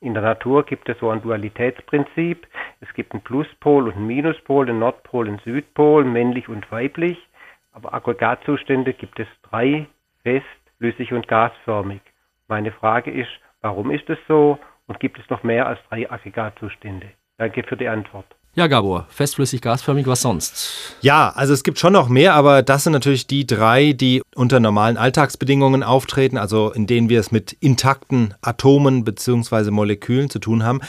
In der Natur gibt es so ein Dualitätsprinzip. Es gibt einen Pluspol und einen Minuspol, einen Nordpol und einen Südpol, männlich und weiblich. Aber Aggregatzustände gibt es drei, fest, flüssig und gasförmig. Meine Frage ist, warum ist es so und gibt es noch mehr als drei Aggregatzustände? Danke für die Antwort. Ja, Gabor, festflüssig, gasförmig, was sonst? Ja, also es gibt schon noch mehr, aber das sind natürlich die drei, die unter normalen Alltagsbedingungen auftreten, also in denen wir es mit intakten Atomen bzw. Molekülen zu tun haben.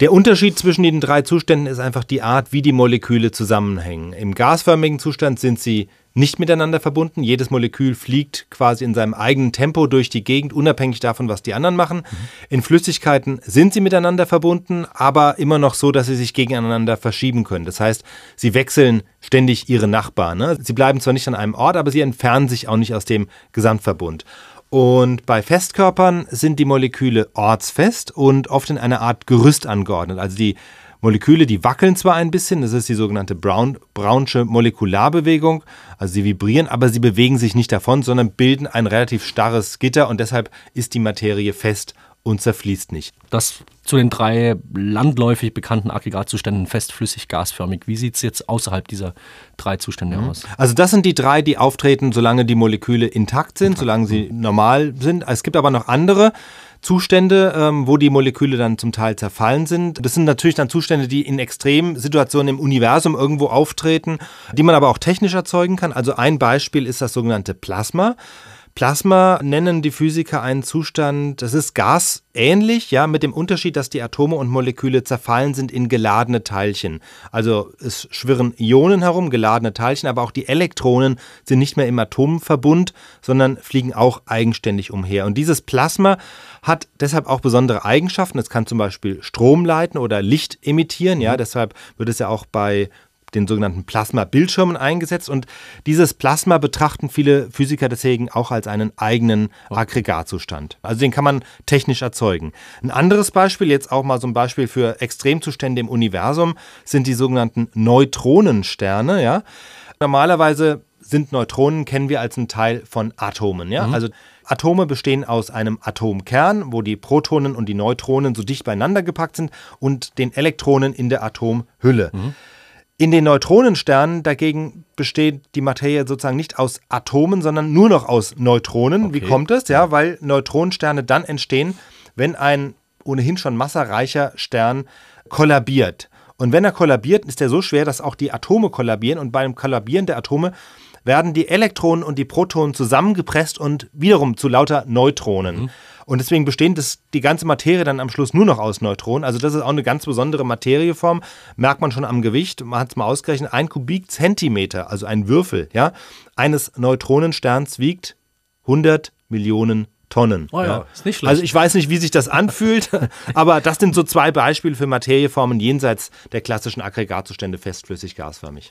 Der Unterschied zwischen den drei Zuständen ist einfach die Art, wie die Moleküle zusammenhängen. Im gasförmigen Zustand sind sie nicht miteinander verbunden. Jedes Molekül fliegt quasi in seinem eigenen Tempo durch die Gegend, unabhängig davon, was die anderen machen. Mhm. In Flüssigkeiten sind sie miteinander verbunden, aber immer noch so, dass sie sich gegeneinander verschieben können. Das heißt, sie wechseln ständig ihre Nachbarn. Ne? Sie bleiben zwar nicht an einem Ort, aber sie entfernen sich auch nicht aus dem Gesamtverbund. Und bei Festkörpern sind die Moleküle ortsfest und oft in einer Art Gerüst angeordnet. Also die Moleküle, die wackeln zwar ein bisschen, das ist die sogenannte Brown, Brownsche Molekularbewegung, also sie vibrieren, aber sie bewegen sich nicht davon, sondern bilden ein relativ starres Gitter und deshalb ist die Materie fest und zerfließt nicht. Das zu den drei landläufig bekannten Aggregatzuständen fest, flüssig, gasförmig. Wie sieht es jetzt außerhalb dieser drei Zustände mhm. aus? Also das sind die drei, die auftreten, solange die Moleküle intakt sind, intakt. solange sie normal sind. Es gibt aber noch andere. Zustände, ähm, wo die Moleküle dann zum Teil zerfallen sind. Das sind natürlich dann Zustände, die in Extremsituationen im Universum irgendwo auftreten, die man aber auch technisch erzeugen kann. Also ein Beispiel ist das sogenannte Plasma. Plasma nennen die Physiker einen Zustand, das ist gasähnlich, ja, mit dem Unterschied, dass die Atome und Moleküle zerfallen sind in geladene Teilchen. Also es schwirren Ionen herum, geladene Teilchen, aber auch die Elektronen sind nicht mehr im Atomverbund, sondern fliegen auch eigenständig umher. Und dieses Plasma hat deshalb auch besondere Eigenschaften. Es kann zum Beispiel Strom leiten oder Licht emittieren. Ja, mhm. deshalb wird es ja auch bei den sogenannten Plasma-Bildschirmen eingesetzt. Und dieses Plasma betrachten viele Physiker deswegen auch als einen eigenen Aggregatzustand. Also den kann man technisch erzeugen. Ein anderes Beispiel, jetzt auch mal so ein Beispiel für Extremzustände im Universum, sind die sogenannten Neutronensterne. Ja? Normalerweise sind Neutronen, kennen wir als einen Teil von Atomen. Ja? Mhm. Also Atome bestehen aus einem Atomkern, wo die Protonen und die Neutronen so dicht beieinander gepackt sind und den Elektronen in der Atomhülle. Mhm. In den Neutronensternen dagegen besteht die Materie sozusagen nicht aus Atomen, sondern nur noch aus Neutronen. Okay. Wie kommt es? Ja, weil Neutronensterne dann entstehen, wenn ein ohnehin schon massereicher Stern kollabiert. Und wenn er kollabiert, ist er so schwer, dass auch die Atome kollabieren. Und beim Kollabieren der Atome werden die Elektronen und die Protonen zusammengepresst und wiederum zu lauter Neutronen. Mhm. Und deswegen besteht das, die ganze Materie dann am Schluss nur noch aus Neutronen. Also das ist auch eine ganz besondere Materieform. Merkt man schon am Gewicht. Man hat es mal ausgerechnet. Ein Kubikzentimeter, also ein Würfel, ja, eines Neutronensterns wiegt 100 Millionen Tonnen. Oh ja, ja, ist nicht schlecht. Also ich weiß nicht, wie sich das anfühlt, aber das sind so zwei Beispiele für Materieformen jenseits der klassischen Aggregatzustände festflüssig gasförmig.